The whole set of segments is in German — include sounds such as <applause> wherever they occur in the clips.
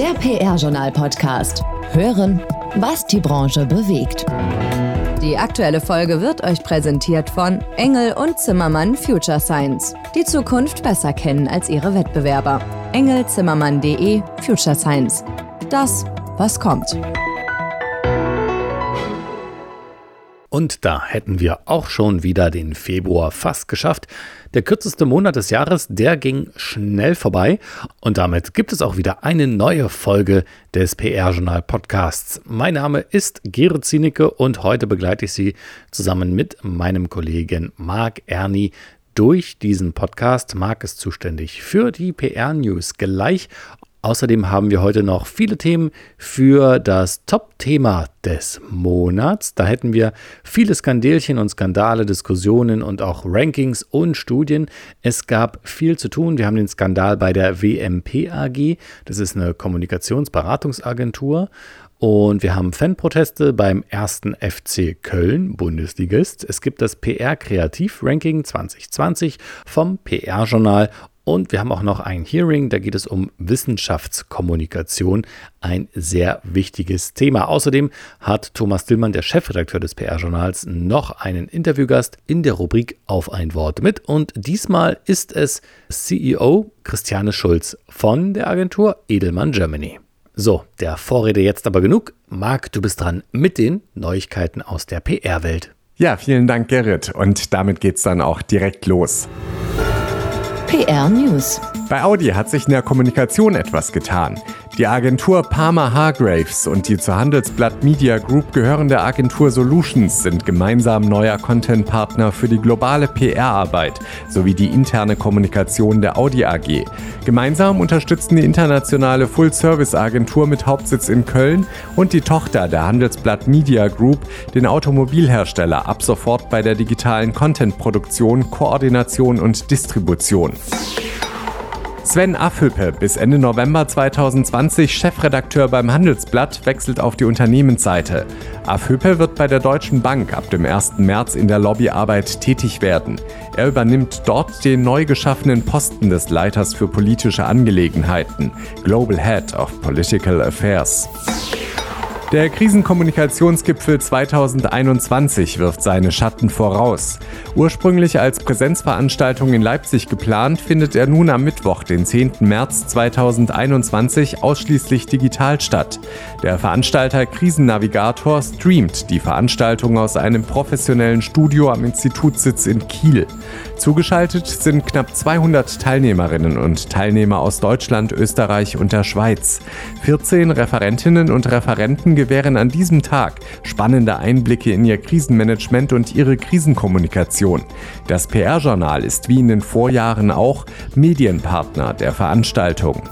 Der PR-Journal-Podcast. Hören, was die Branche bewegt. Die aktuelle Folge wird euch präsentiert von Engel und Zimmermann Future Science. Die Zukunft besser kennen als ihre Wettbewerber. Engelzimmermann.de Future Science. Das, was kommt. Und da hätten wir auch schon wieder den Februar fast geschafft. Der kürzeste Monat des Jahres, der ging schnell vorbei. Und damit gibt es auch wieder eine neue Folge des PR-Journal Podcasts. Mein Name ist Gerrit Zienicke und heute begleite ich Sie zusammen mit meinem Kollegen Marc Erni durch diesen Podcast. Marc ist zuständig für die PR-News gleich Außerdem haben wir heute noch viele Themen für das Top-Thema des Monats. Da hätten wir viele Skandelchen und Skandale, Diskussionen und auch Rankings und Studien. Es gab viel zu tun. Wir haben den Skandal bei der WMP AG. Das ist eine Kommunikationsberatungsagentur. Und wir haben Fanproteste beim ersten FC Köln, Bundesligist. Es gibt das PR Kreativ Ranking 2020 vom PR-Journal und wir haben auch noch ein Hearing, da geht es um Wissenschaftskommunikation, ein sehr wichtiges Thema. Außerdem hat Thomas Dillmann, der Chefredakteur des PR-Journals, noch einen Interviewgast in der Rubrik Auf ein Wort mit. Und diesmal ist es CEO Christiane Schulz von der Agentur Edelmann Germany. So, der Vorrede jetzt aber genug. Marc, du bist dran mit den Neuigkeiten aus der PR-Welt. Ja, vielen Dank, Gerrit. Und damit geht's dann auch direkt los. PR News. Bei Audi hat sich in der Kommunikation etwas getan. Die Agentur Palmer Hargraves und die zur Handelsblatt Media Group gehörende Agentur Solutions sind gemeinsam neuer Content-Partner für die globale PR-Arbeit sowie die interne Kommunikation der Audi AG. Gemeinsam unterstützen die internationale Full-Service-Agentur mit Hauptsitz in Köln und die Tochter der Handelsblatt Media Group den Automobilhersteller ab sofort bei der digitalen Content-Produktion, Koordination und Distribution. Sven Afhüppe, bis Ende November 2020 Chefredakteur beim Handelsblatt, wechselt auf die Unternehmensseite. Afhüppe wird bei der Deutschen Bank ab dem 1. März in der Lobbyarbeit tätig werden. Er übernimmt dort den neu geschaffenen Posten des Leiters für politische Angelegenheiten, Global Head of Political Affairs. Der Krisenkommunikationsgipfel 2021 wirft seine Schatten voraus. Ursprünglich als Präsenzveranstaltung in Leipzig geplant, findet er nun am Mittwoch, den 10. März 2021, ausschließlich digital statt. Der Veranstalter Krisennavigator streamt die Veranstaltung aus einem professionellen Studio am Institutssitz in Kiel. Zugeschaltet sind knapp 200 Teilnehmerinnen und Teilnehmer aus Deutschland, Österreich und der Schweiz. 14 Referentinnen und Referenten gewähren an diesem Tag spannende Einblicke in ihr Krisenmanagement und ihre Krisenkommunikation. Das PR-Journal ist wie in den Vorjahren auch Medienpartner der Veranstaltung.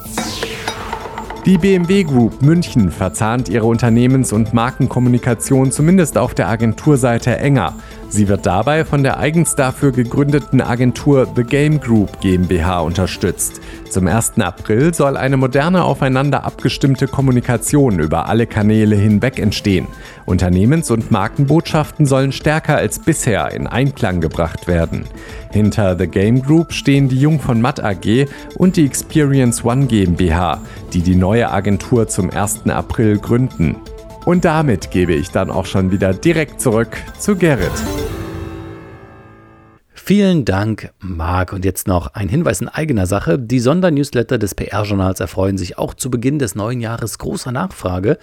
Die BMW Group München verzahnt ihre Unternehmens- und Markenkommunikation zumindest auf der Agenturseite enger. Sie wird dabei von der eigens dafür gegründeten Agentur The Game Group GmbH unterstützt. Zum 1. April soll eine moderne aufeinander abgestimmte Kommunikation über alle Kanäle hinweg entstehen. Unternehmens- und Markenbotschaften sollen stärker als bisher in Einklang gebracht werden. Hinter The Game Group stehen die Jung von Matt AG und die Experience One GmbH, die die neue Agentur zum 1. April gründen. Und damit gebe ich dann auch schon wieder direkt zurück zu Gerrit. Vielen Dank, Marc. Und jetzt noch ein Hinweis in eigener Sache. Die Sondernewsletter des PR-Journals erfreuen sich auch zu Beginn des neuen Jahres großer Nachfrage.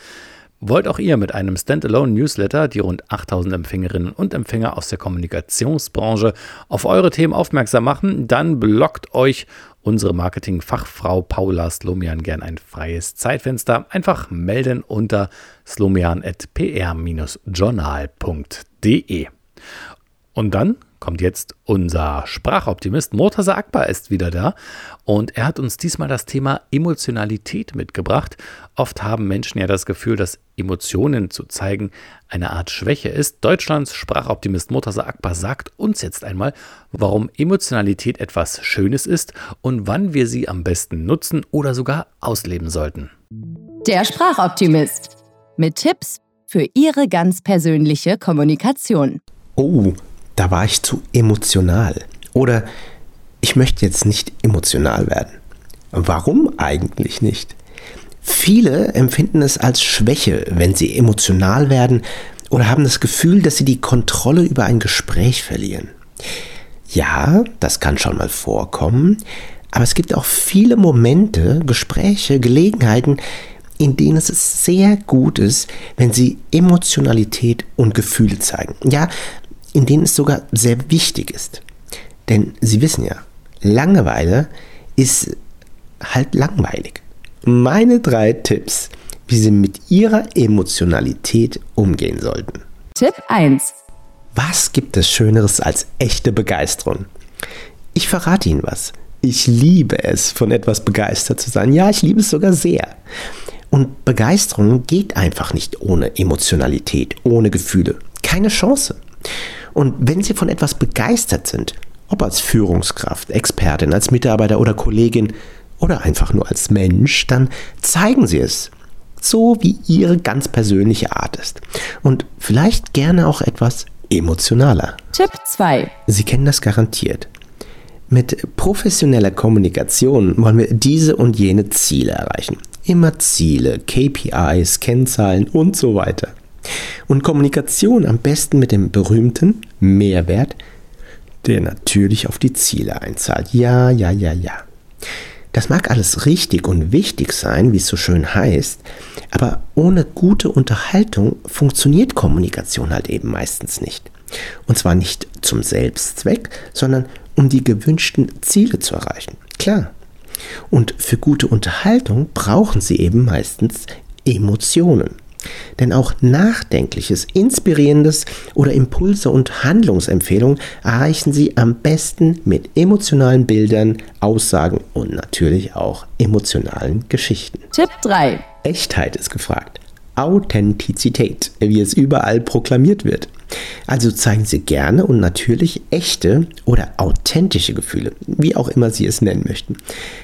Wollt auch ihr mit einem Standalone-Newsletter die rund 8000 Empfängerinnen und Empfänger aus der Kommunikationsbranche auf eure Themen aufmerksam machen, dann blockt euch unsere Marketing-Fachfrau Paula Slomian gern ein freies Zeitfenster. Einfach melden unter slomian.pr-journal.de. Und dann kommt jetzt unser Sprachoptimist. Murtaza Akbar ist wieder da und er hat uns diesmal das Thema Emotionalität mitgebracht. Oft haben Menschen ja das Gefühl, dass Emotionen zu zeigen eine Art Schwäche ist. Deutschlands Sprachoptimist Murtaza Akbar sagt uns jetzt einmal, warum Emotionalität etwas Schönes ist und wann wir sie am besten nutzen oder sogar ausleben sollten. Der Sprachoptimist mit Tipps für Ihre ganz persönliche Kommunikation. Oh, da war ich zu emotional. Oder ich möchte jetzt nicht emotional werden. Warum eigentlich nicht? Viele empfinden es als Schwäche, wenn sie emotional werden oder haben das Gefühl, dass sie die Kontrolle über ein Gespräch verlieren. Ja, das kann schon mal vorkommen, aber es gibt auch viele Momente, Gespräche, Gelegenheiten, in denen es sehr gut ist, wenn sie Emotionalität und Gefühle zeigen. Ja, in denen es sogar sehr wichtig ist. Denn Sie wissen ja, Langeweile ist halt langweilig. Meine drei Tipps, wie Sie mit Ihrer Emotionalität umgehen sollten. Tipp 1. Was gibt es Schöneres als echte Begeisterung? Ich verrate Ihnen was. Ich liebe es, von etwas begeistert zu sein. Ja, ich liebe es sogar sehr. Und Begeisterung geht einfach nicht ohne Emotionalität, ohne Gefühle. Keine Chance. Und wenn Sie von etwas begeistert sind, ob als Führungskraft, Expertin, als Mitarbeiter oder Kollegin oder einfach nur als Mensch, dann zeigen Sie es. So wie Ihre ganz persönliche Art ist. Und vielleicht gerne auch etwas emotionaler. Tipp 2. Sie kennen das garantiert. Mit professioneller Kommunikation wollen wir diese und jene Ziele erreichen. Immer Ziele, KPIs, Kennzahlen und so weiter. Und Kommunikation am besten mit dem berühmten Mehrwert, der natürlich auf die Ziele einzahlt. Ja, ja, ja, ja. Das mag alles richtig und wichtig sein, wie es so schön heißt, aber ohne gute Unterhaltung funktioniert Kommunikation halt eben meistens nicht. Und zwar nicht zum Selbstzweck, sondern um die gewünschten Ziele zu erreichen. Klar, und für gute Unterhaltung brauchen sie eben meistens Emotionen. Denn auch Nachdenkliches, Inspirierendes oder Impulse und Handlungsempfehlungen erreichen Sie am besten mit emotionalen Bildern, Aussagen und natürlich auch emotionalen Geschichten. Tipp 3. Echtheit ist gefragt. Authentizität, wie es überall proklamiert wird. Also zeigen Sie gerne und natürlich echte oder authentische Gefühle, wie auch immer Sie es nennen möchten.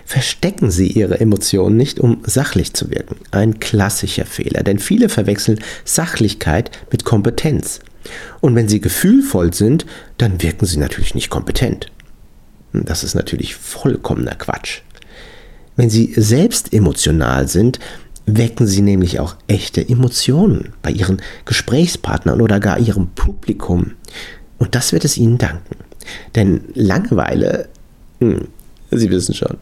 Verstecken Sie Ihre Emotionen nicht, um sachlich zu wirken. Ein klassischer Fehler, denn viele verwechseln Sachlichkeit mit Kompetenz. Und wenn Sie gefühlvoll sind, dann wirken Sie natürlich nicht kompetent. Das ist natürlich vollkommener Quatsch. Wenn Sie selbst emotional sind, wecken sie nämlich auch echte Emotionen bei ihren Gesprächspartnern oder gar ihrem Publikum. Und das wird es ihnen danken. Denn Langeweile, hm, Sie wissen schon.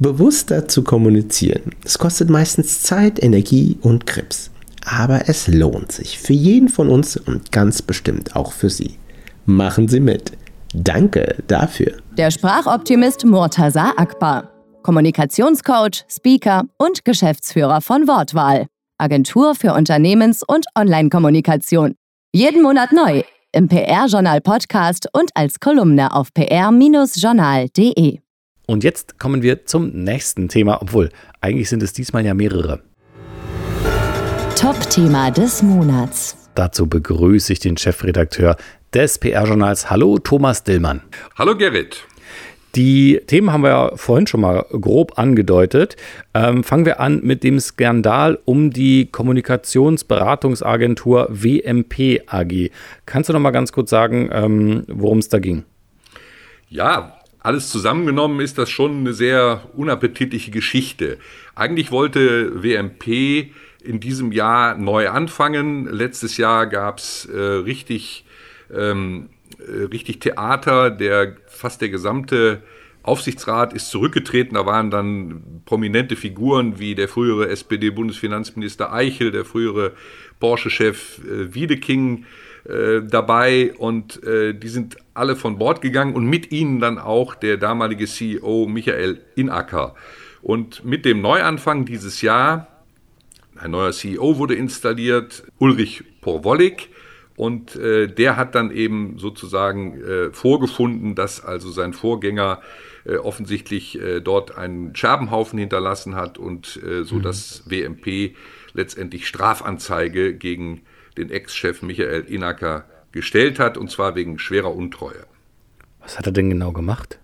Bewusster zu kommunizieren, es kostet meistens Zeit, Energie und Krebs. Aber es lohnt sich für jeden von uns und ganz bestimmt auch für Sie. Machen Sie mit. Danke dafür. Der Sprachoptimist Murtaza Akbar. Kommunikationscoach, Speaker und Geschäftsführer von Wortwahl. Agentur für Unternehmens- und Online-Kommunikation. Jeden Monat neu im PR-Journal Podcast und als Kolumne auf pr-journal.de. Und jetzt kommen wir zum nächsten Thema, obwohl eigentlich sind es diesmal ja mehrere. Top-Thema des Monats. Dazu begrüße ich den Chefredakteur des PR-Journals. Hallo, Thomas Dillmann. Hallo, Gerrit. Die Themen haben wir ja vorhin schon mal grob angedeutet. Ähm, fangen wir an mit dem Skandal um die Kommunikationsberatungsagentur WMP AG. Kannst du noch mal ganz kurz sagen, ähm, worum es da ging? Ja, alles zusammengenommen ist das schon eine sehr unappetitliche Geschichte. Eigentlich wollte WMP in diesem Jahr neu anfangen. Letztes Jahr gab es äh, richtig ähm, äh, richtig Theater. Der fast der gesamte Aufsichtsrat ist zurückgetreten. Da waren dann prominente Figuren wie der frühere SPD-Bundesfinanzminister Eichel, der frühere Porsche-Chef äh, Wiedeking äh, dabei und äh, die sind alle von Bord gegangen und mit ihnen dann auch der damalige CEO Michael Inacker. Und mit dem Neuanfang dieses Jahr, ein neuer CEO wurde installiert, Ulrich Porwolik, und äh, der hat dann eben sozusagen äh, vorgefunden, dass also sein Vorgänger äh, offensichtlich äh, dort einen Scherbenhaufen hinterlassen hat und äh, so mhm. dass WMP letztendlich Strafanzeige gegen den Ex-Chef Michael Inacker gestellt hat, und zwar wegen schwerer Untreue. Was hat er denn genau gemacht?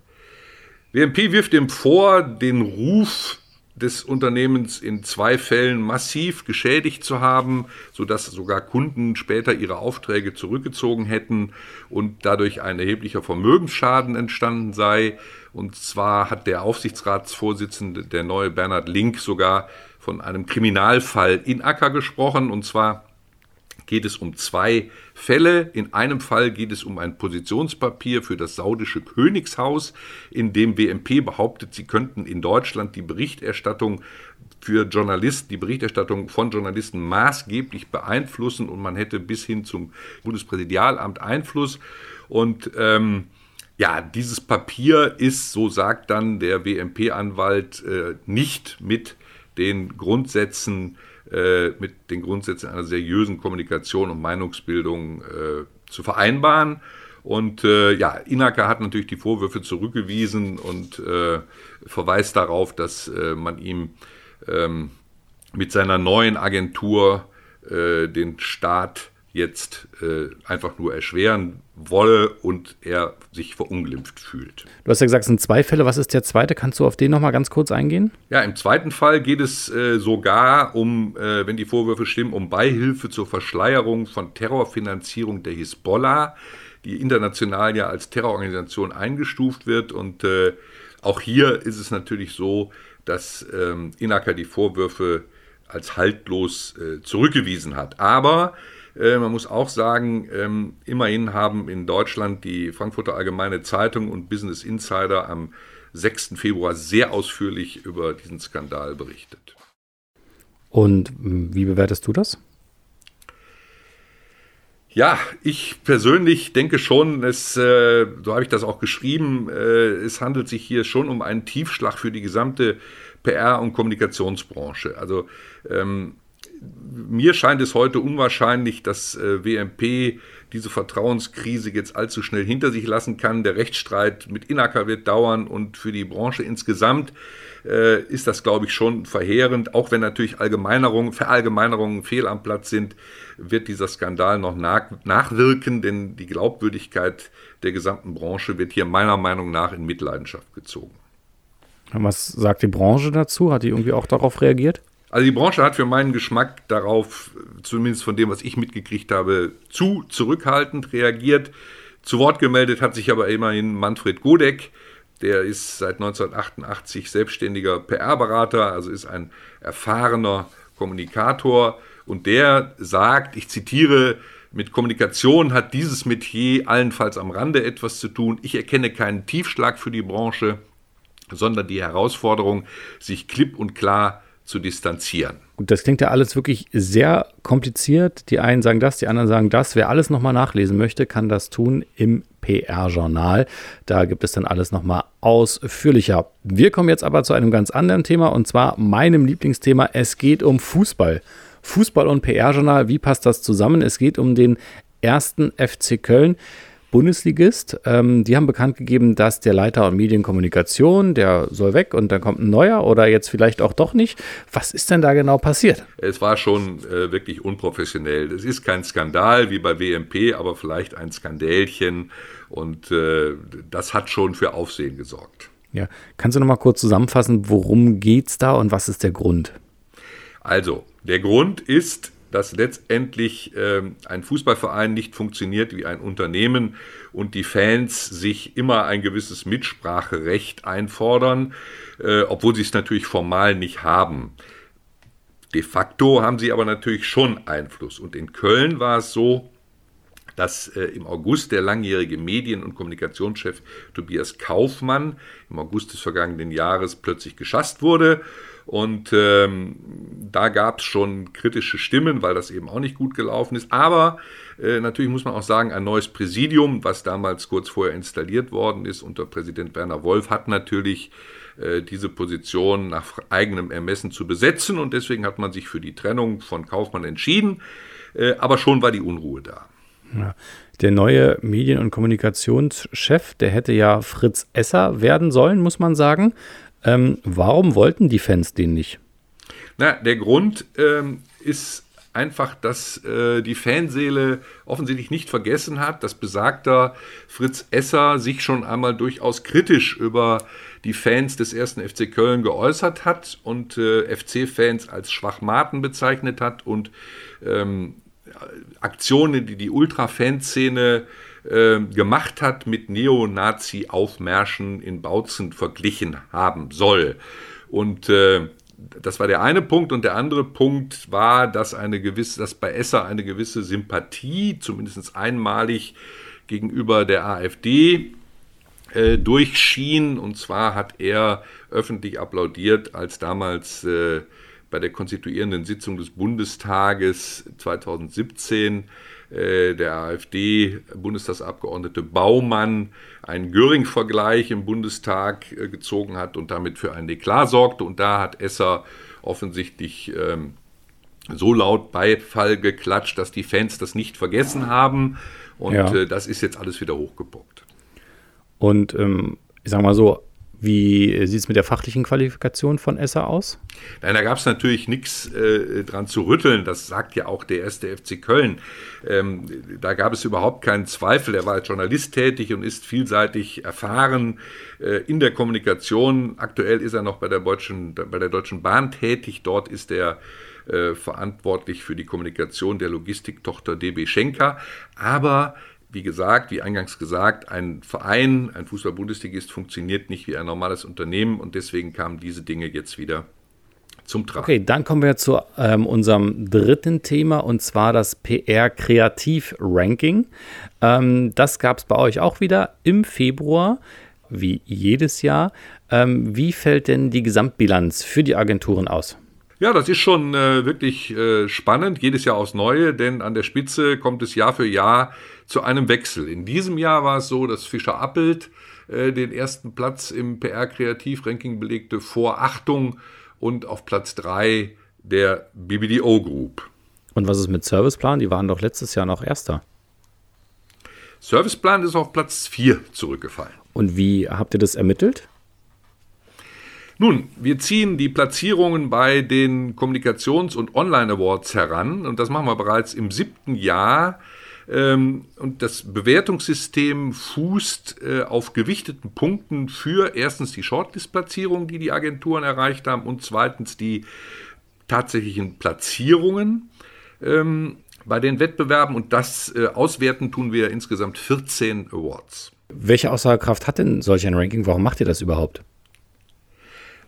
WMP wirft ihm vor, den Ruf des Unternehmens in zwei Fällen massiv geschädigt zu haben, sodass sogar Kunden später ihre Aufträge zurückgezogen hätten und dadurch ein erheblicher Vermögensschaden entstanden sei. Und zwar hat der Aufsichtsratsvorsitzende, der neue Bernhard Link, sogar von einem Kriminalfall in Acker gesprochen. Und zwar geht es um zwei Fälle. In einem Fall geht es um ein Positionspapier für das saudische Königshaus, in dem WMP behauptet, sie könnten in Deutschland die Berichterstattung für Journalisten, die Berichterstattung von Journalisten maßgeblich beeinflussen und man hätte bis hin zum Bundespräsidialamt Einfluss. Und ähm, ja, dieses Papier ist, so sagt dann der WMP-Anwalt, äh, nicht mit den Grundsätzen äh, mit den Grundsätzen einer seriösen Kommunikation und Meinungsbildung äh, zu vereinbaren. Und äh, ja, Inaka hat natürlich die Vorwürfe zurückgewiesen und äh, verweist darauf, dass äh, man ihm ähm, mit seiner neuen Agentur äh, den Staat jetzt äh, einfach nur erschweren wolle und er sich verunglimpft fühlt. Du hast ja gesagt, es sind zwei Fälle. Was ist der zweite? Kannst du auf den nochmal ganz kurz eingehen? Ja, im zweiten Fall geht es äh, sogar um, äh, wenn die Vorwürfe stimmen, um Beihilfe zur Verschleierung von Terrorfinanzierung der Hisbollah, die international ja als Terrororganisation eingestuft wird. Und äh, auch hier ist es natürlich so, dass ähm, Inaka die Vorwürfe als haltlos äh, zurückgewiesen hat. Aber äh, man muss auch sagen, ähm, immerhin haben in Deutschland die Frankfurter Allgemeine Zeitung und Business Insider am 6. Februar sehr ausführlich über diesen Skandal berichtet. Und wie bewertest du das? Ja, ich persönlich denke schon, es, äh, so habe ich das auch geschrieben, äh, es handelt sich hier schon um einen Tiefschlag für die gesamte PR- und Kommunikationsbranche. Also ähm, mir scheint es heute unwahrscheinlich, dass äh, WMP diese Vertrauenskrise jetzt allzu schnell hinter sich lassen kann. Der Rechtsstreit mit Inaca wird dauern und für die Branche insgesamt äh, ist das, glaube ich, schon verheerend. Auch wenn natürlich Allgemeinerungen, Verallgemeinerungen fehl am Platz sind, wird dieser Skandal noch nach, nachwirken, denn die Glaubwürdigkeit der gesamten Branche wird hier meiner Meinung nach in Mitleidenschaft gezogen. Was sagt die Branche dazu? Hat die irgendwie auch darauf reagiert? Also die Branche hat für meinen Geschmack darauf, zumindest von dem, was ich mitgekriegt habe, zu zurückhaltend reagiert. Zu Wort gemeldet hat sich aber immerhin Manfred Godek. Der ist seit 1988 selbstständiger PR-Berater, also ist ein erfahrener Kommunikator. Und der sagt, ich zitiere, mit Kommunikation hat dieses Metier allenfalls am Rande etwas zu tun. Ich erkenne keinen Tiefschlag für die Branche, sondern die Herausforderung, sich klipp und klar zu distanzieren. Gut, das klingt ja alles wirklich sehr kompliziert. Die einen sagen das, die anderen sagen das. Wer alles nochmal nachlesen möchte, kann das tun im PR-Journal. Da gibt es dann alles nochmal ausführlicher. Wir kommen jetzt aber zu einem ganz anderen Thema und zwar meinem Lieblingsthema. Es geht um Fußball. Fußball und PR-Journal, wie passt das zusammen? Es geht um den ersten FC Köln. Bundesligist. Ähm, die haben bekannt gegeben, dass der Leiter und Medienkommunikation, der soll weg und dann kommt ein neuer oder jetzt vielleicht auch doch nicht. Was ist denn da genau passiert? Es war schon äh, wirklich unprofessionell. Es ist kein Skandal wie bei WMP, aber vielleicht ein Skandälchen und äh, das hat schon für Aufsehen gesorgt. Ja, kannst du noch mal kurz zusammenfassen, worum geht es da und was ist der Grund? Also, der Grund ist, dass letztendlich ähm, ein Fußballverein nicht funktioniert wie ein Unternehmen und die Fans sich immer ein gewisses Mitspracherecht einfordern, äh, obwohl sie es natürlich formal nicht haben. De facto haben sie aber natürlich schon Einfluss. Und in Köln war es so, dass äh, im August der langjährige Medien- und Kommunikationschef Tobias Kaufmann im August des vergangenen Jahres plötzlich geschasst wurde und ähm, da gab es schon kritische Stimmen, weil das eben auch nicht gut gelaufen ist. Aber äh, natürlich muss man auch sagen, ein neues Präsidium, was damals kurz vorher installiert worden ist unter Präsident Werner Wolf, hat natürlich äh, diese Position nach eigenem Ermessen zu besetzen. Und deswegen hat man sich für die Trennung von Kaufmann entschieden. Äh, aber schon war die Unruhe da. Ja. Der neue Medien- und Kommunikationschef, der hätte ja Fritz Esser werden sollen, muss man sagen. Ähm, warum wollten die Fans den nicht? Na, der Grund ähm, ist einfach, dass äh, die Fanseele offensichtlich nicht vergessen hat, dass besagter Fritz Esser sich schon einmal durchaus kritisch über die Fans des ersten FC Köln geäußert hat und äh, FC-Fans als Schwachmaten bezeichnet hat und ähm, Aktionen, die die Ultra-Fanszene äh, gemacht hat, mit Neonazi-Aufmärschen in Bautzen verglichen haben soll. Und äh, das war der eine Punkt und der andere Punkt war, dass eine gewisse, dass bei Esser eine gewisse Sympathie, zumindest einmalig gegenüber der AfD äh, durchschien. Und zwar hat er öffentlich applaudiert, als damals äh, bei der konstituierenden Sitzung des Bundestages 2017 äh, der AfD-Bundestagsabgeordnete Baumann einen Göring-Vergleich im Bundestag äh, gezogen hat und damit für einen Eklat sorgte. Und da hat Esser offensichtlich ähm, so laut Beifall geklatscht, dass die Fans das nicht vergessen haben. Und ja. äh, das ist jetzt alles wieder hochgepoppt. Und ähm, ich sage mal so, wie sieht es mit der fachlichen Qualifikation von Esser aus? Nein, da gab es natürlich nichts äh, dran zu rütteln. Das sagt ja auch der erste FC Köln. Ähm, da gab es überhaupt keinen Zweifel. Er war als Journalist tätig und ist vielseitig erfahren äh, in der Kommunikation. Aktuell ist er noch bei der Deutschen, bei der Deutschen Bahn tätig. Dort ist er äh, verantwortlich für die Kommunikation der Logistiktochter DB Schenker. Aber wie gesagt, wie eingangs gesagt, ein Verein, ein Fußball-Bundesligist funktioniert nicht wie ein normales Unternehmen und deswegen kamen diese Dinge jetzt wieder zum Tragen. Okay, dann kommen wir zu ähm, unserem dritten Thema und zwar das PR-Kreativ-Ranking. Ähm, das gab es bei euch auch wieder im Februar, wie jedes Jahr. Ähm, wie fällt denn die Gesamtbilanz für die Agenturen aus? Ja, das ist schon äh, wirklich äh, spannend, jedes Jahr aufs Neue, denn an der Spitze kommt es Jahr für Jahr zu einem Wechsel. In diesem Jahr war es so, dass Fischer Appelt äh, den ersten Platz im PR-Kreativ-Ranking belegte vor Achtung und auf Platz 3 der BBDO Group. Und was ist mit Serviceplan? Die waren doch letztes Jahr noch Erster. Serviceplan ist auf Platz 4 zurückgefallen. Und wie habt ihr das ermittelt? Nun, wir ziehen die Platzierungen bei den Kommunikations- und Online-Awards heran und das machen wir bereits im siebten Jahr ähm, und das Bewertungssystem fußt äh, auf gewichteten Punkten für erstens die Shortlist-Platzierung, die die Agenturen erreicht haben, und zweitens die tatsächlichen Platzierungen ähm, bei den Wettbewerben. Und das äh, auswerten tun wir insgesamt 14 Awards. Welche Aussagekraft hat denn solch ein Ranking? Warum macht ihr das überhaupt?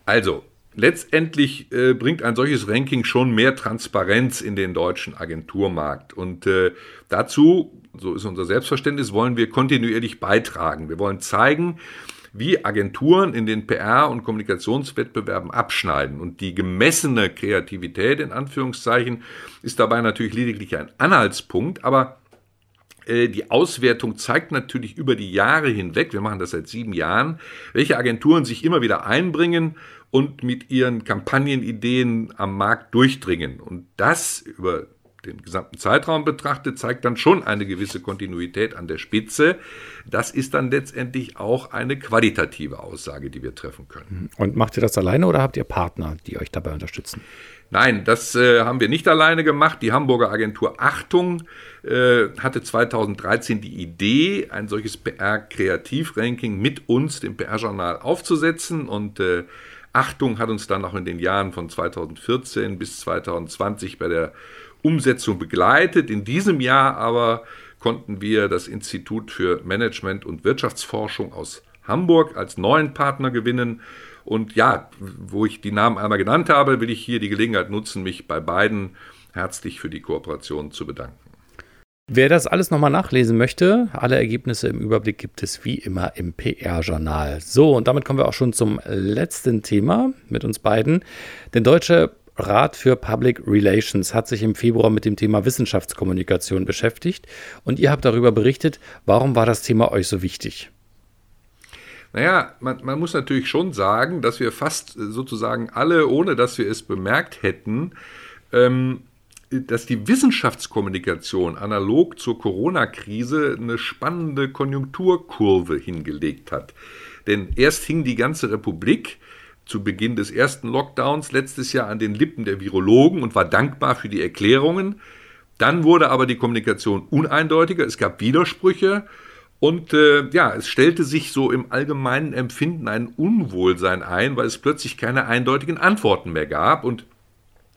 Also, letztendlich äh, bringt ein solches Ranking schon mehr Transparenz in den deutschen Agenturmarkt. Und äh, dazu, so ist unser Selbstverständnis, wollen wir kontinuierlich beitragen. Wir wollen zeigen, wie Agenturen in den PR- und Kommunikationswettbewerben abschneiden. Und die gemessene Kreativität in Anführungszeichen ist dabei natürlich lediglich ein Anhaltspunkt, aber die Auswertung zeigt natürlich über die Jahre hinweg, wir machen das seit sieben Jahren, welche Agenturen sich immer wieder einbringen und mit ihren Kampagnenideen am Markt durchdringen. Und das über den gesamten Zeitraum betrachtet, zeigt dann schon eine gewisse Kontinuität an der Spitze. Das ist dann letztendlich auch eine qualitative Aussage, die wir treffen können. Und macht ihr das alleine oder habt ihr Partner, die euch dabei unterstützen? Nein, das äh, haben wir nicht alleine gemacht. Die Hamburger Agentur Achtung äh, hatte 2013 die Idee, ein solches PR-Kreativ-Ranking mit uns, dem PR-Journal, aufzusetzen. Und äh, Achtung hat uns dann auch in den Jahren von 2014 bis 2020 bei der Umsetzung begleitet. In diesem Jahr aber konnten wir das Institut für Management und Wirtschaftsforschung aus Hamburg als neuen Partner gewinnen. Und ja, wo ich die Namen einmal genannt habe, will ich hier die Gelegenheit nutzen, mich bei beiden herzlich für die Kooperation zu bedanken. Wer das alles nochmal nachlesen möchte, alle Ergebnisse im Überblick gibt es wie immer im PR-Journal. So, und damit kommen wir auch schon zum letzten Thema mit uns beiden. Der Deutsche Rat für Public Relations hat sich im Februar mit dem Thema Wissenschaftskommunikation beschäftigt und ihr habt darüber berichtet. Warum war das Thema euch so wichtig? Naja, man, man muss natürlich schon sagen, dass wir fast sozusagen alle, ohne dass wir es bemerkt hätten, ähm, dass die Wissenschaftskommunikation analog zur Corona-Krise eine spannende Konjunkturkurve hingelegt hat. Denn erst hing die ganze Republik zu Beginn des ersten Lockdowns letztes Jahr an den Lippen der Virologen und war dankbar für die Erklärungen. Dann wurde aber die Kommunikation uneindeutiger, es gab Widersprüche und äh, ja, es stellte sich so im allgemeinen Empfinden ein Unwohlsein ein, weil es plötzlich keine eindeutigen Antworten mehr gab und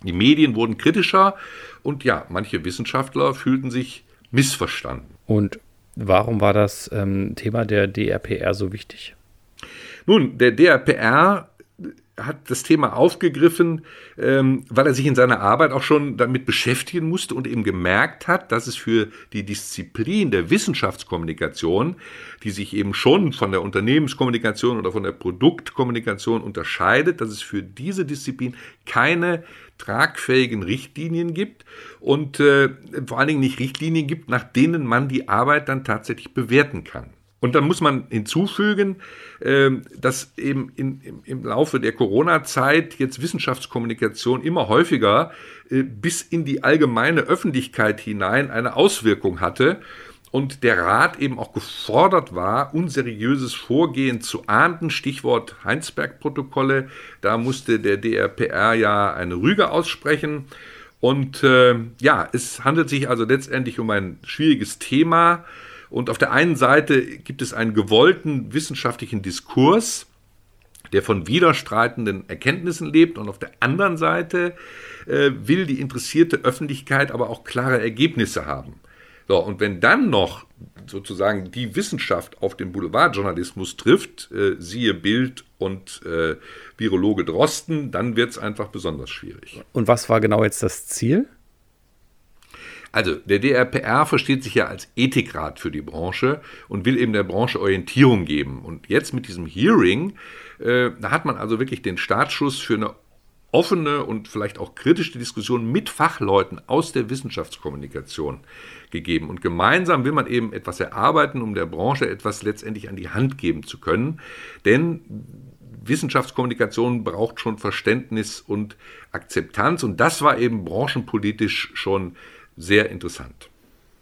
die Medien wurden kritischer und ja, manche Wissenschaftler fühlten sich missverstanden. Und Warum war das ähm, Thema der DRPR so wichtig? Nun, der DRPR hat das Thema aufgegriffen, ähm, weil er sich in seiner Arbeit auch schon damit beschäftigen musste und eben gemerkt hat, dass es für die Disziplin der Wissenschaftskommunikation, die sich eben schon von der Unternehmenskommunikation oder von der Produktkommunikation unterscheidet, dass es für diese Disziplin keine tragfähigen Richtlinien gibt und äh, vor allen Dingen nicht Richtlinien gibt, nach denen man die Arbeit dann tatsächlich bewerten kann. Und dann muss man hinzufügen, ähm, dass eben im Laufe der Corona-Zeit jetzt Wissenschaftskommunikation immer häufiger äh, bis in die allgemeine Öffentlichkeit hinein eine Auswirkung hatte und der Rat eben auch gefordert war, unseriöses Vorgehen zu ahnden. Stichwort Heinsberg-Protokolle. Da musste der DRPR ja eine Rüge aussprechen. Und äh, ja, es handelt sich also letztendlich um ein schwieriges Thema. Und auf der einen Seite gibt es einen gewollten wissenschaftlichen Diskurs, der von widerstreitenden Erkenntnissen lebt. Und auf der anderen Seite äh, will die interessierte Öffentlichkeit aber auch klare Ergebnisse haben. So, und wenn dann noch sozusagen die Wissenschaft auf den Boulevardjournalismus trifft, äh, siehe Bild und äh, Virologe Drosten, dann wird es einfach besonders schwierig. Und was war genau jetzt das Ziel? Also der DRPR versteht sich ja als Ethikrat für die Branche und will eben der Branche Orientierung geben. Und jetzt mit diesem Hearing, äh, da hat man also wirklich den Startschuss für eine offene und vielleicht auch kritische Diskussion mit Fachleuten aus der Wissenschaftskommunikation gegeben. Und gemeinsam will man eben etwas erarbeiten, um der Branche etwas letztendlich an die Hand geben zu können. Denn Wissenschaftskommunikation braucht schon Verständnis und Akzeptanz. Und das war eben branchenpolitisch schon sehr interessant.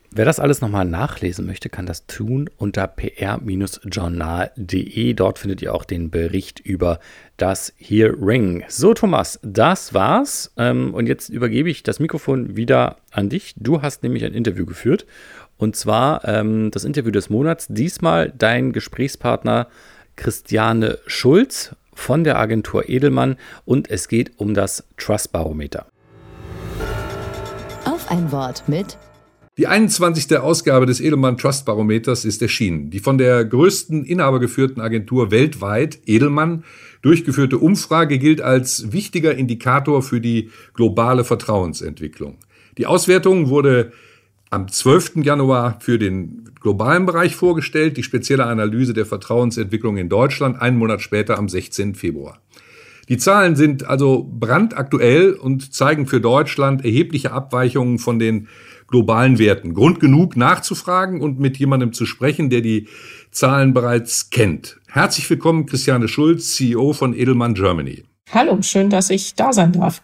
Wer das alles nochmal nachlesen möchte, kann das tun unter pr-journal.de. Dort findet ihr auch den Bericht über das Hearing. So, Thomas, das war's. Ähm, und jetzt übergebe ich das Mikrofon wieder an dich. Du hast nämlich ein Interview geführt. Und zwar ähm, das Interview des Monats. Diesmal dein Gesprächspartner Christiane Schulz von der Agentur Edelmann. Und es geht um das Trust Barometer. Ein Wort mit die 21. Ausgabe des Edelmann Trust Barometers ist erschienen. Die von der größten inhabergeführten Agentur weltweit, Edelmann, durchgeführte Umfrage gilt als wichtiger Indikator für die globale Vertrauensentwicklung. Die Auswertung wurde am 12. Januar für den globalen Bereich vorgestellt, die spezielle Analyse der Vertrauensentwicklung in Deutschland einen Monat später am 16. Februar. Die Zahlen sind also brandaktuell und zeigen für Deutschland erhebliche Abweichungen von den globalen Werten. Grund genug nachzufragen und mit jemandem zu sprechen, der die Zahlen bereits kennt. Herzlich willkommen, Christiane Schulz, CEO von Edelmann Germany. Hallo, schön, dass ich da sein darf.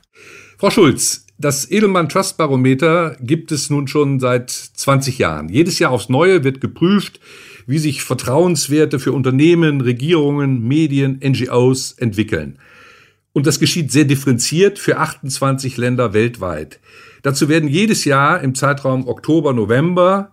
Frau Schulz, das Edelmann Trust Barometer gibt es nun schon seit 20 Jahren. Jedes Jahr aufs Neue wird geprüft, wie sich Vertrauenswerte für Unternehmen, Regierungen, Medien, NGOs entwickeln. Und das geschieht sehr differenziert für 28 Länder weltweit. Dazu werden jedes Jahr im Zeitraum Oktober, November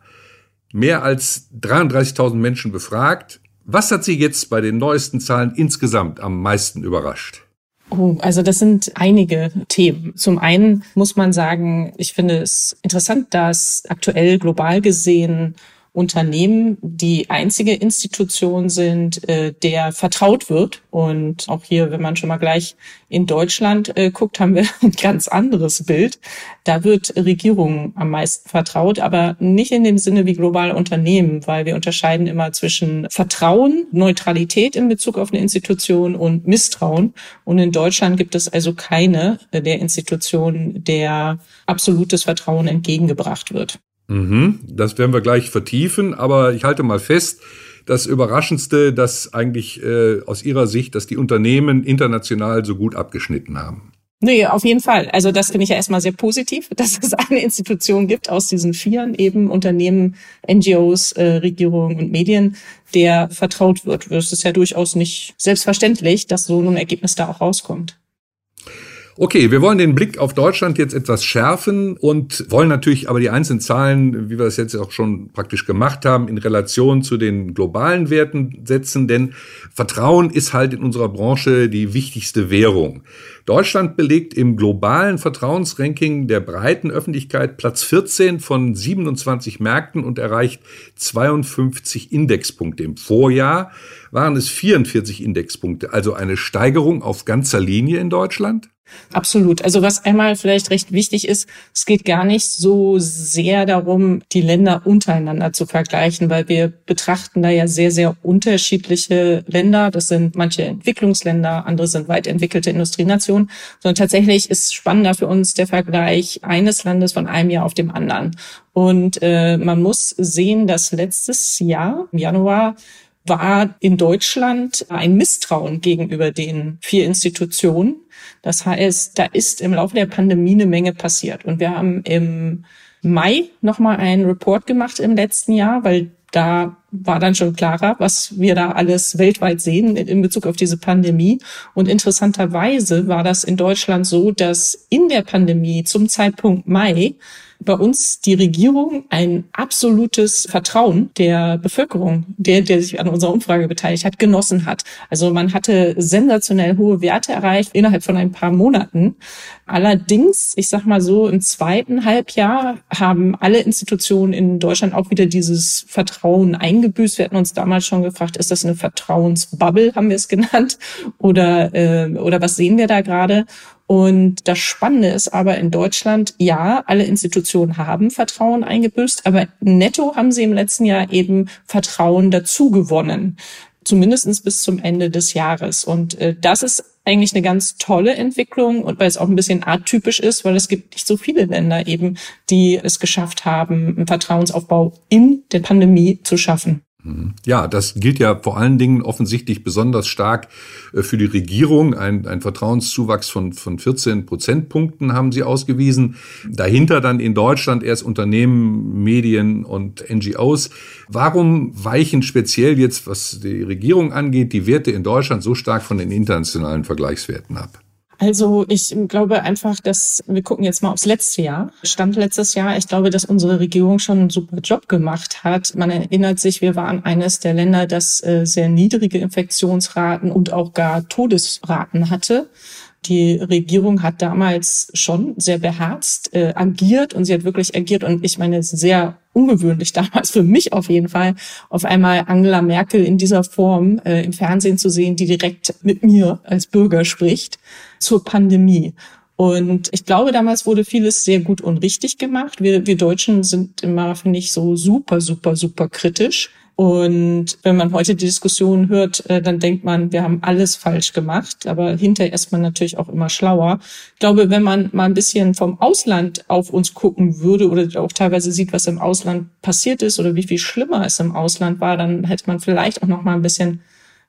mehr als 33.000 Menschen befragt. Was hat Sie jetzt bei den neuesten Zahlen insgesamt am meisten überrascht? Oh, also das sind einige Themen. Zum einen muss man sagen, ich finde es interessant, dass aktuell global gesehen Unternehmen die einzige Institution sind, äh, der vertraut wird. Und auch hier, wenn man schon mal gleich in Deutschland äh, guckt, haben wir <laughs> ein ganz anderes Bild. Da wird Regierung am meisten vertraut, aber nicht in dem Sinne wie globale Unternehmen, weil wir unterscheiden immer zwischen Vertrauen, Neutralität in Bezug auf eine Institution und Misstrauen. Und in Deutschland gibt es also keine der Institutionen, der absolutes Vertrauen entgegengebracht wird. Mhm, das werden wir gleich vertiefen, aber ich halte mal fest, das Überraschendste, dass eigentlich äh, aus Ihrer Sicht, dass die Unternehmen international so gut abgeschnitten haben. Nee, auf jeden Fall. Also das finde ich ja erstmal sehr positiv, <laughs> dass es eine Institution gibt aus diesen Vieren, eben Unternehmen, NGOs, äh, Regierungen und Medien, der vertraut wird. Es ist ja durchaus nicht selbstverständlich, dass so ein Ergebnis da auch rauskommt. Okay, wir wollen den Blick auf Deutschland jetzt etwas schärfen und wollen natürlich aber die einzelnen Zahlen, wie wir das jetzt auch schon praktisch gemacht haben, in Relation zu den globalen Werten setzen, denn Vertrauen ist halt in unserer Branche die wichtigste Währung. Deutschland belegt im globalen Vertrauensranking der breiten Öffentlichkeit Platz 14 von 27 Märkten und erreicht 52 Indexpunkte. Im Vorjahr waren es 44 Indexpunkte, also eine Steigerung auf ganzer Linie in Deutschland. Absolut. Also was einmal vielleicht recht wichtig ist, es geht gar nicht so sehr darum, die Länder untereinander zu vergleichen, weil wir betrachten da ja sehr, sehr unterschiedliche Länder. Das sind manche Entwicklungsländer, andere sind weit entwickelte Industrienationen, sondern tatsächlich ist spannender für uns der Vergleich eines Landes von einem Jahr auf dem anderen. Und äh, man muss sehen, dass letztes Jahr im Januar war in Deutschland ein Misstrauen gegenüber den vier Institutionen. Das heißt, da ist im Laufe der Pandemie eine Menge passiert. Und wir haben im Mai nochmal einen Report gemacht im letzten Jahr, weil da war dann schon klarer, was wir da alles weltweit sehen in Bezug auf diese Pandemie. Und interessanterweise war das in Deutschland so, dass in der Pandemie zum Zeitpunkt Mai bei uns die Regierung ein absolutes Vertrauen der Bevölkerung, der, der sich an unserer Umfrage beteiligt hat, genossen hat. Also man hatte sensationell hohe Werte erreicht innerhalb von ein paar Monaten. Allerdings, ich sag mal so, im zweiten Halbjahr haben alle Institutionen in Deutschland auch wieder dieses Vertrauen eingebüßt. Wir hatten uns damals schon gefragt, ist das eine Vertrauensbubble, haben wir es genannt, oder, äh, oder was sehen wir da gerade? Und das Spannende ist aber in Deutschland, ja, alle Institutionen haben Vertrauen eingebüßt, aber netto haben sie im letzten Jahr eben Vertrauen dazu gewonnen. Zumindestens bis zum Ende des Jahres. Und äh, das ist eigentlich eine ganz tolle Entwicklung und weil es auch ein bisschen atypisch ist, weil es gibt nicht so viele Länder eben, die es geschafft haben, einen Vertrauensaufbau in der Pandemie zu schaffen. Ja, das gilt ja vor allen Dingen offensichtlich besonders stark äh, für die Regierung. Ein, ein Vertrauenszuwachs von, von 14 Prozentpunkten haben sie ausgewiesen. Dahinter dann in Deutschland erst Unternehmen, Medien und NGOs. Warum weichen speziell jetzt, was die Regierung angeht, die Werte in Deutschland so stark von den internationalen Vergleichswerten ab? Also ich glaube einfach, dass wir gucken jetzt mal aufs letzte Jahr. Stand letztes Jahr. Ich glaube, dass unsere Regierung schon einen super Job gemacht hat. Man erinnert sich, wir waren eines der Länder, das äh, sehr niedrige Infektionsraten und auch gar Todesraten hatte. Die Regierung hat damals schon sehr beherzt äh, agiert und sie hat wirklich agiert und ich meine sehr ungewöhnlich <laughs> damals für mich auf jeden Fall, auf einmal Angela Merkel in dieser Form äh, im Fernsehen zu sehen, die direkt mit mir als Bürger spricht zur Pandemie. Und ich glaube, damals wurde vieles sehr gut und richtig gemacht. Wir, wir Deutschen sind immer, finde ich, so super, super, super kritisch. Und wenn man heute die Diskussion hört, äh, dann denkt man, wir haben alles falsch gemacht. Aber hinterher ist man natürlich auch immer schlauer. Ich glaube, wenn man mal ein bisschen vom Ausland auf uns gucken würde oder auch teilweise sieht, was im Ausland passiert ist oder wie viel schlimmer es im Ausland war, dann hätte man vielleicht auch noch mal ein bisschen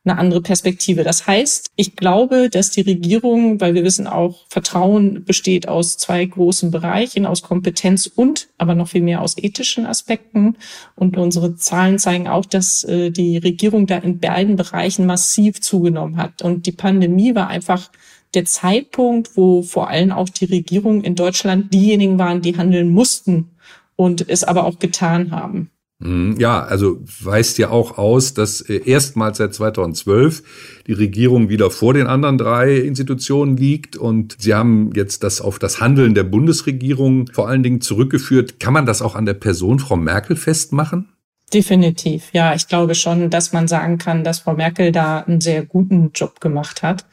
eine andere Perspektive. Das heißt, ich glaube, dass die Regierung, weil wir wissen auch, Vertrauen besteht aus zwei großen Bereichen, aus Kompetenz und aber noch viel mehr aus ethischen Aspekten. Und unsere Zahlen zeigen auch, dass äh, die Regierung da in beiden Bereichen massiv zugenommen hat. Und die Pandemie war einfach der Zeitpunkt, wo vor allem auch die Regierung in Deutschland diejenigen waren, die handeln mussten und es aber auch getan haben. Mhm. Ja, also weist ja auch aus, dass äh, erstmals seit 2012 die Regierung wieder vor den anderen drei Institutionen liegt und Sie haben jetzt das auf das Handeln der Bundesregierung vor allen Dingen zurückgeführt. Kann man das auch an der Person Frau Merkel festmachen? Definitiv, ja. Ich glaube schon, dass man sagen kann, dass Frau Merkel da einen sehr guten Job gemacht hat.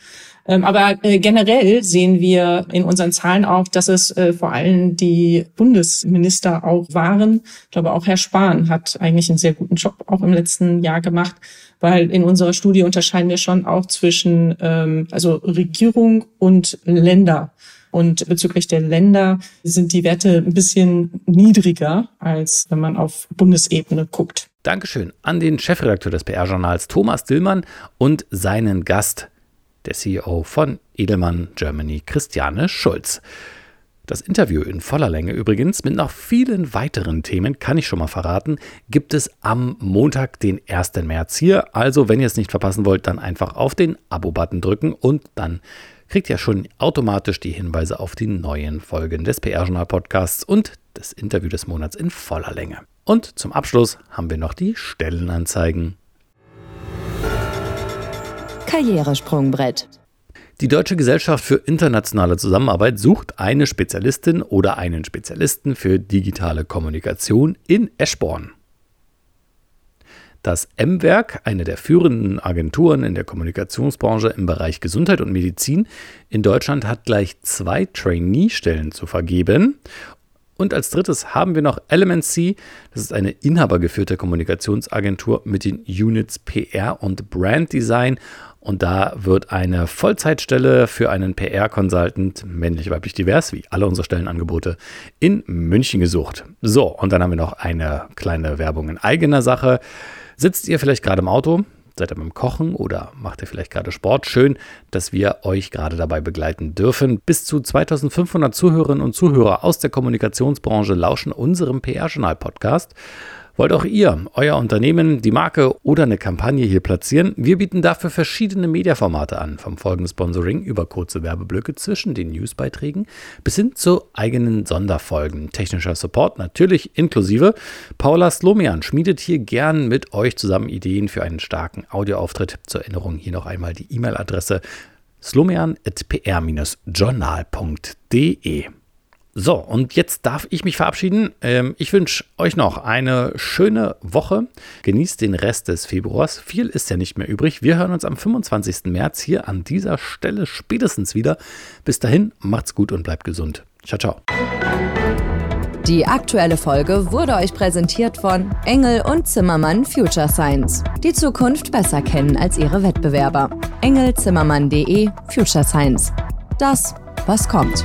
Ähm, aber äh, generell sehen wir in unseren Zahlen auch, dass es äh, vor allem die Bundesminister auch waren. Ich glaube, auch Herr Spahn hat eigentlich einen sehr guten Job auch im letzten Jahr gemacht, weil in unserer Studie unterscheiden wir schon auch zwischen ähm, also Regierung und Länder. Und bezüglich der Länder sind die Werte ein bisschen niedriger, als wenn man auf Bundesebene guckt. Dankeschön an den Chefredakteur des PR-Journals Thomas Dillmann und seinen Gast der CEO von Edelmann Germany, Christiane Schulz. Das Interview in voller Länge übrigens mit noch vielen weiteren Themen, kann ich schon mal verraten, gibt es am Montag, den 1. März hier. Also, wenn ihr es nicht verpassen wollt, dann einfach auf den Abo-Button drücken und dann kriegt ihr schon automatisch die Hinweise auf die neuen Folgen des PR-Journal-Podcasts und das Interview des Monats in voller Länge. Und zum Abschluss haben wir noch die Stellenanzeigen. Karrieresprungbrett. Die Deutsche Gesellschaft für internationale Zusammenarbeit sucht eine Spezialistin oder einen Spezialisten für digitale Kommunikation in Eschborn. Das M-Werk, eine der führenden Agenturen in der Kommunikationsbranche im Bereich Gesundheit und Medizin in Deutschland, hat gleich zwei Trainee-Stellen zu vergeben. Und als drittes haben wir noch Element C. Das ist eine inhabergeführte Kommunikationsagentur mit den Units PR und Brand Design. Und da wird eine Vollzeitstelle für einen PR-Consultant, männlich, weiblich, divers, wie alle unsere Stellenangebote, in München gesucht. So, und dann haben wir noch eine kleine Werbung in eigener Sache. Sitzt ihr vielleicht gerade im Auto? Seid ihr beim Kochen oder macht ihr vielleicht gerade Sport? Schön, dass wir euch gerade dabei begleiten dürfen. Bis zu 2500 Zuhörerinnen und Zuhörer aus der Kommunikationsbranche lauschen unserem PR-Journal-Podcast. Wollt auch ihr euer Unternehmen, die Marke oder eine Kampagne hier platzieren? Wir bieten dafür verschiedene Mediaformate an, vom folgenden Sponsoring über kurze Werbeblöcke zwischen den Newsbeiträgen bis hin zu eigenen Sonderfolgen. Technischer Support natürlich inklusive. Paula Slomian schmiedet hier gern mit euch zusammen Ideen für einen starken Audioauftritt. Zur Erinnerung hier noch einmal die E-Mail-Adresse slomian.pr-journal.de. So, und jetzt darf ich mich verabschieden. Ähm, ich wünsche euch noch eine schöne Woche. Genießt den Rest des Februars. Viel ist ja nicht mehr übrig. Wir hören uns am 25. März hier an dieser Stelle spätestens wieder. Bis dahin, macht's gut und bleibt gesund. Ciao, ciao. Die aktuelle Folge wurde euch präsentiert von Engel und Zimmermann Future Science. Die Zukunft besser kennen als ihre Wettbewerber. engelzimmermann.de Future Science. Das, was kommt.